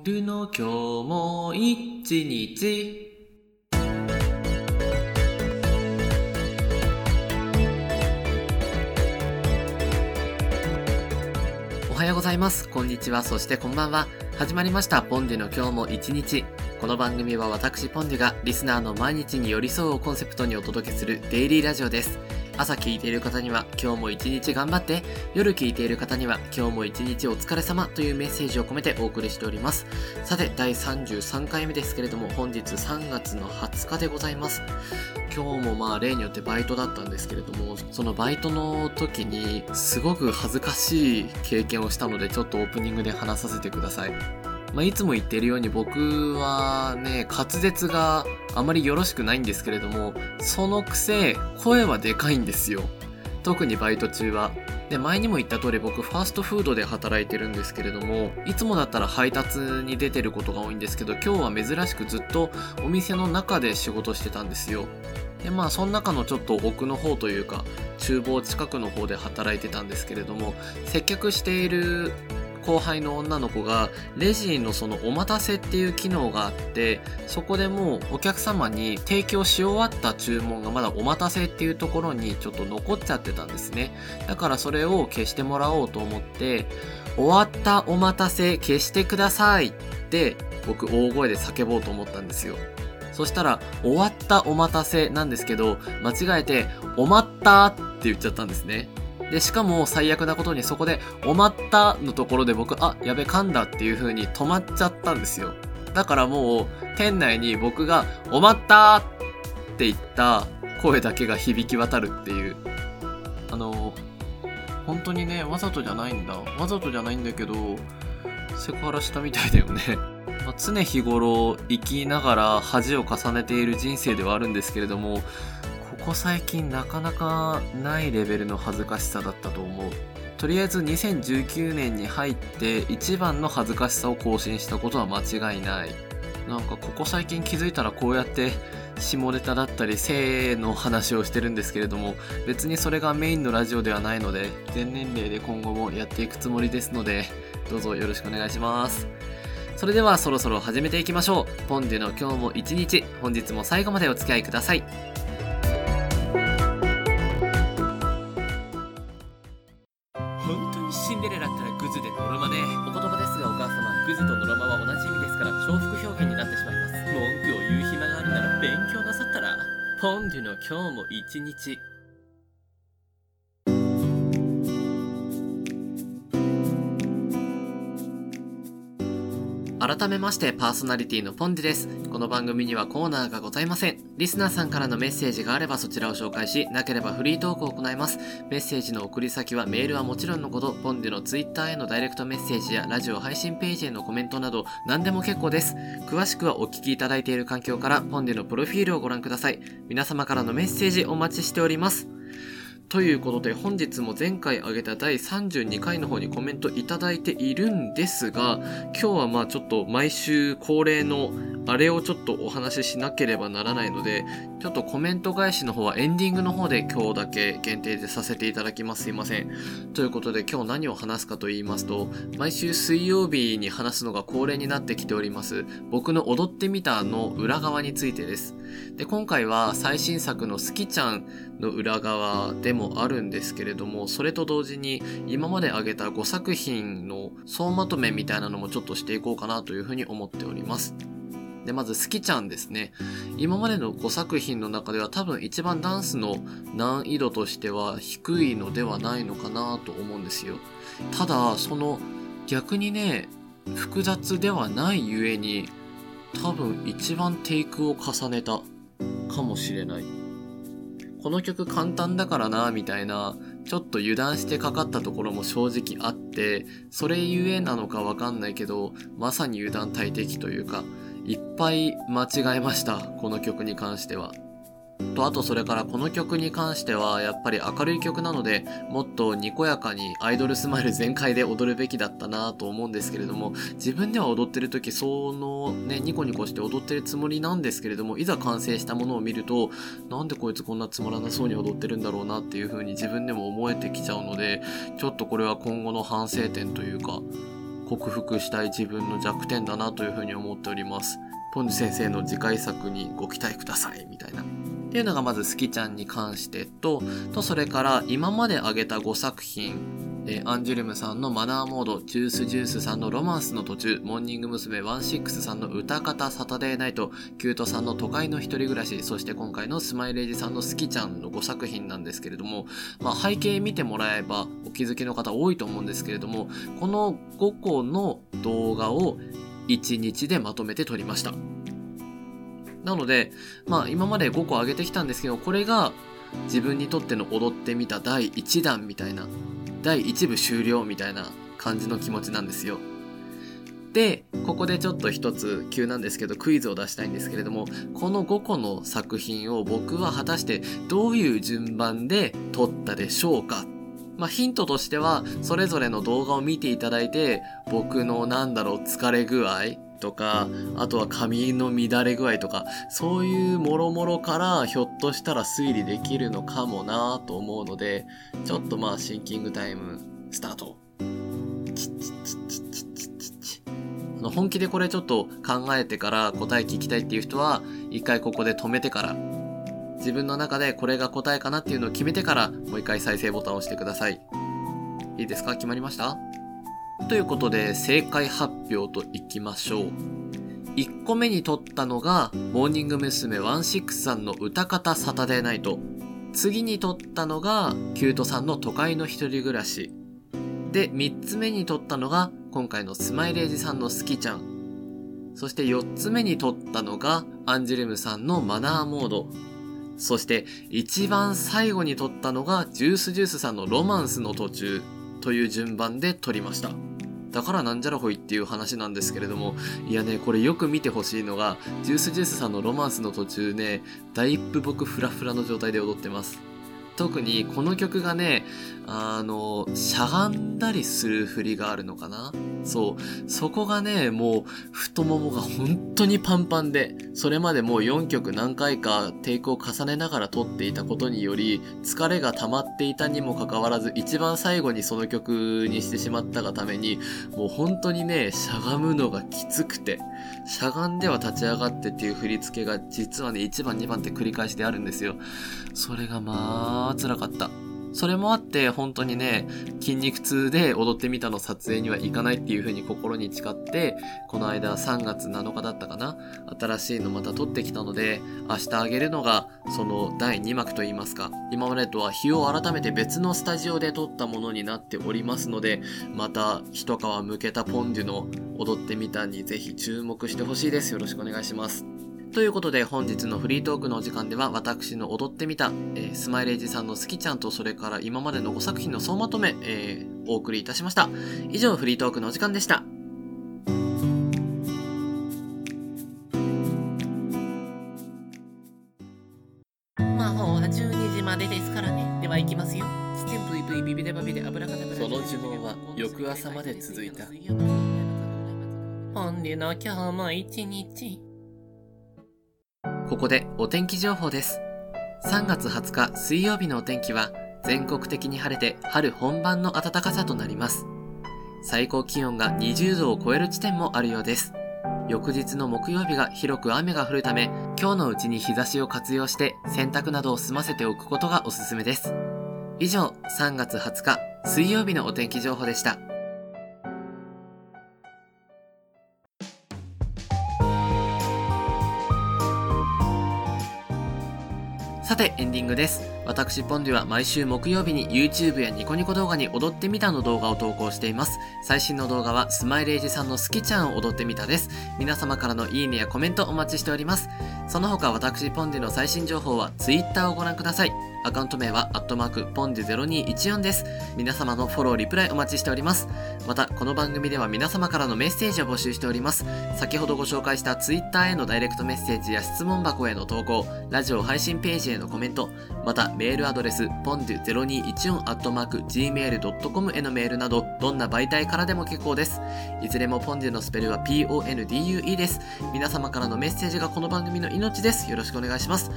ンドゥの今日も一日おはようございます。こんにちは。そしてこんばんは。始まりました。ポンデュの今日も一日。この番組は私ポンデュがリスナーの毎日に寄り添うをコンセプトにお届けするデイリーラジオです。朝聞いている方には今日も一日頑張って、夜聞いている方には今日も一日お疲れ様というメッセージを込めてお送りしております。さて、第33回目ですけれども、本日3月の20日でございます。今日もまあ例によってバイトだったんですけれども、そのバイトの時にすごく恥ずかしい経験をしたので、ちょっとオープニングで話させてください。まあ、いつも言ってるように僕はね、滑舌があまりよろしくないんですけれども、そのくせ声はでかいんですよ。特にバイト中は。で、前にも言った通り僕ファーストフードで働いてるんですけれども、いつもだったら配達に出てることが多いんですけど、今日は珍しくずっとお店の中で仕事してたんですよ。で、まあ、その中のちょっと奥の方というか、厨房近くの方で働いてたんですけれども、接客している後輩の女の子がレジのそのお待たせっていう機能があってそこでもうお客様に提供し終わった注文がまだお待たせっていうところにちょっと残っちゃってたんですね。だからそれを消してもらおうと思って終わったお待たせ消してくださいって僕大声で叫ぼうと思ったんですよ。そしたら終わったお待たせなんですけど間違えておまったって言っちゃったんですね。で、しかも最悪なことにそこで、おまったのところで僕、あ、やべ、噛んだっていう風に止まっちゃったんですよ。だからもう、店内に僕が、おまったって言った声だけが響き渡るっていう。あの、本当にね、わざとじゃないんだ。わざとじゃないんだけど、セクハラしたみたいだよね。まあ、常日頃生きながら恥を重ねている人生ではあるんですけれども、ここ最近なかなかないレベルの恥ずかしさだったと思う。とりあえず2019年に入って一番の恥ずかしさを更新したことは間違いない。なんかここ最近気づいたらこうやって下ネタだったり性の話をしてるんですけれども別にそれがメインのラジオではないので全年齢で今後もやっていくつもりですのでどうぞよろしくお願いします。それではそろそろ始めていきましょう。ポンデの今日も一日本日も最後までお付き合いください。シンデレラったらグズでノロマねお言葉ですがお母様グズとノロマは同じ意味ですから重複表現になってしまいます。文句を言う暇があるなら勉強なさったらポンデュの今日も一日改めましてパーソナリティのポンデです。この番組にはコーナーがございません。リスナーさんからのメッセージがあればそちらを紹介し、なければフリートークを行います。メッセージの送り先はメールはもちろんのこと、ポンデのツイッターへのダイレクトメッセージやラジオ配信ページへのコメントなど何でも結構です。詳しくはお聞きいただいている環境からポンデのプロフィールをご覧ください。皆様からのメッセージお待ちしております。ということで本日も前回挙げた第32回の方にコメントいただいているんですが今日はまあちょっと毎週恒例のあれをちょっとお話ししなければならないのでちょっとコメント返しの方はエンディングの方で今日だけ限定でさせていただきます。すいません。ということで今日何を話すかと言いますと毎週水曜日に話すのが恒例になってきております。僕の踊ってみたの裏側についてです。で今回は最新作の「好きちゃん」の裏側でもあるんですけれどもそれと同時に今まで挙げた5作品の総まとめみたいなのもちょっとしていこうかなというふうに思っております。でまず「好きちゃん」ですね。今までの5作品の中では多分一番ダンスの難易度としては低いのではないのかなと思うんですよ。ただその逆にね複雑ではないゆえに多分一番テイクを重ねたかもしれない。この曲簡単だからなみたいなちょっと油断してかかったところも正直あってそれゆえなのかわかんないけどまさに油断大敵というかいっぱい間違えましたこの曲に関しては。とあとそれからこの曲に関してはやっぱり明るい曲なのでもっとにこやかにアイドルスマイル全開で踊るべきだったなと思うんですけれども自分では踊ってる時そのねニコニコして踊ってるつもりなんですけれどもいざ完成したものを見るとなんでこいつこんなつまらなそうに踊ってるんだろうなっていう風に自分でも思えてきちゃうのでちょっとこれは今後の反省点というか克服したい自分の弱点だなというふうに思っております。ポンジ先生の次回作にご期待くださいみたいな。っていうのがまず好きちゃんに関してと、とそれから今まで挙げた5作品、え、アンジュルムさんのマナーモード、ジュースジュースさんのロマンスの途中、モーニング娘。16さんの歌方サタデーナイト、キュートさんの都会の一人暮らし、そして今回のスマイレージさんの好きちゃんの5作品なんですけれども、まあ、背景見てもらえばお気づきの方多いと思うんですけれども、この5個の動画を1日でまとめて撮りました。なので、まあ今まで5個上げてきたんですけど、これが自分にとっての踊ってみた第1弾みたいな第1部終了みたいな感じの気持ちなんですよ。で、ここでちょっと一つ急なんですけどクイズを出したいんですけれども、この5個の作品を僕は果たしてどういう順番で撮ったでしょうか？まあ、ヒントとしては、それぞれの動画を見ていただいて、僕のなんだろう、疲れ具合とか、あとは髪の乱れ具合とか、そういうもろもろからひょっとしたら推理できるのかもなと思うので、ちょっとまあシンキングタイムスタート。あの本気でこれちょっと考えてから答え聞きたいっていう人は、一回ここで止めてから、自分の中でこれが答えかなっていうのを決めてから、もう一回再生ボタンを押してください。いいですか？決まりました？ということで、正解発表といきましょう。1個目に撮ったのが、モーニング娘。16さんの歌方サタデーナイト。次に撮ったのが、キュートさんの都会の一人暮らし。で、3つ目に撮ったのが、今回のスマイレージさんの好きちゃん。そして4つ目に撮ったのが、アンジュレムさんのマナーモード。そして一番最後に撮ったのがジュースジュースさんのロマンスの途中という順番で撮りました。だからなんじゃらほいっていう話なんですけれども、いやね、これよく見てほしいのが、ジュースジュースさんのロマンスの途中ね、だいぶ僕フラフラの状態で踊ってます。特にこの曲がね、あの、しゃがんだりする振りがあるのかな？そう。そこがね、もう太ももが本当にパンパンで、それまでもう4曲何回かテイクを重ねながら撮っていたことにより、疲れが溜まっていたにもかかわらず、一番最後にその曲にしてしまったがために、もう本当にね、しゃがむのがきつくて、しゃがんでは立ち上がってっていう振り付けが実はね、1番2番って繰り返しであるんですよ。それがまあ、辛かった。それもあって本当にね、筋肉痛で踊ってみたの撮影には行かないっていう風に心に誓って、この間3月7日だったかな新しいのまた撮ってきたので、明日あげるのがその第2幕といいますか、今までとは日を改めて別のスタジオで撮ったものになっておりますので、また一皮むけたポンデュの踊ってみたにぜひ注目してほしいです。よろしくお願いします。ということで本日のフリートークのお時間では私の踊ってみた、えー、スマイレージさんの好きちゃんとそれから今までの5作品の総まとめ、えー、お送りいたしました。以上フリートークのお時間でした。魔法は12時までですからね。では行きますよ。その呪文は翌朝まで続いた。本日の今日も一日。ここでお天気情報です。3月20日水曜日のお天気は全国的に晴れて春本番の暖かさとなります。最高気温が20度を超える地点もあるようです。翌日の木曜日が広く雨が降るため、今日のうちに日差しを活用して洗濯などを済ませておくことがおすすめです。以上、3月20日水曜日のお天気情報でした。さて、エンディングです。私、ポンデュは毎週木曜日に YouTube やニコニコ動画に踊ってみたの動画を投稿しています。最新の動画はスマイレージさんの好きちゃんを踊ってみたです。皆様からのいいねやコメントお待ちしております。その他私、ポンデュの最新情報は Twitter をご覧ください。アカウント名は、アットマーク、ポンデ0214です。皆様のフォロー、リプライお待ちしております。また、この番組では皆様からのメッセージを募集しております。先ほどご紹介した Twitter へのダイレクトメッセージや質問箱への投稿、ラジオ配信ページへのコメント、また、やメールアドレス、ポンデュ 0214-gmail.com へのメールなど、どんな媒体からでも結構です。いずれもポンデュのスペルは PONDUE です。皆様からのメッセージがこの番組の命です。よろしくお願いします。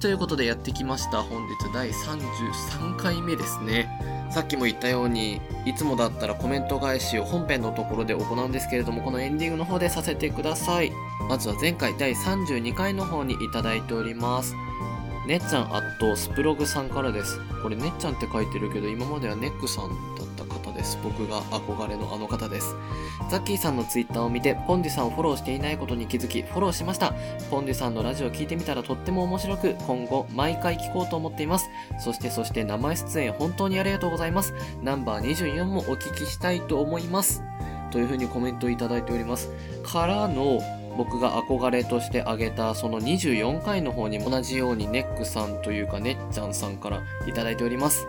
ということでやってきました。本日第33回目ですね。さっきも言ったように、いつもだったらコメント返しを本編のところで行うんですけれども、このエンディングの方でさせてください。まずは前回第32回の方にいただいております。ねっちゃんアットスプログさんからです。これねっちゃんって書いてるけど、今まではネックさんだった方です。僕が憧れのあの方です。ザッキーさんのツイッターを見て、ポンデュさんをフォローしていないことに気づき、フォローしました。ポンデュさんのラジオ聞いてみたらとっても面白く、今後、毎回聞こうと思っています。そしてそして名前出演本当にありがとうございます。ナンバー24もお聞きしたいと思います。というふうにコメントいただいております。からの、僕が憧れとして挙げたその24回の方に同じようにネックさんというかねっちゃんさんから頂いております。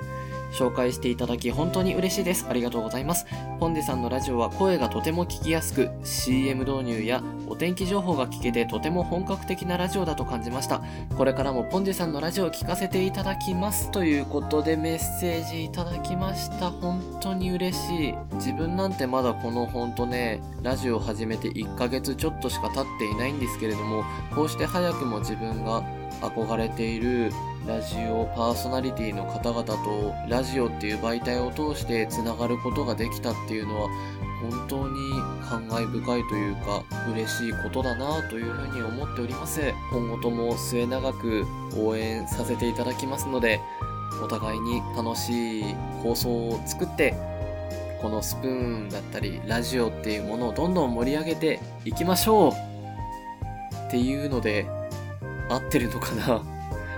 紹介していただき本当に嬉しいです。ありがとうございます。ポンデさんのラジオは声がとても聞きやすく、CM 導入やお天気情報が聞けてとても本格的なラジオだと感じました。これからもポンデさんのラジオを聞かせていただきます。ということでメッセージいただきました。本当に嬉しい。自分なんてまだこのほんとね、ラジオを始めて1ヶ月ちょっとしか経っていないんですけれども、こうして早くも自分が憧れているラジオパーソナリティの方々とラジオっていう媒体を通してつながることができたっていうのは本当に感慨深いというか嬉しいことだなというふうに思っております。今後とも末永く応援させていただきますのでお互いに楽しい放送を作ってこのスプーンだったりラジオっていうものをどんどん盛り上げていきましょうっていうので合ってるのかな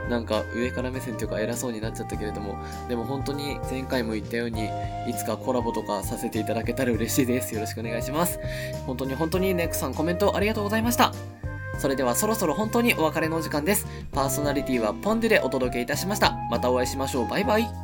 なんか上から目線というか偉そうになっちゃったけれども、でも本当に前回も言ったように、いつかコラボとかさせていただけたら嬉しいです。よろしくお願いします。本当に本当にネックさんコメントありがとうございました。それではそろそろ本当にお別れのお時間です。パーソナリティはポンデでお届けいたしました。またお会いしましょう。バイバイ。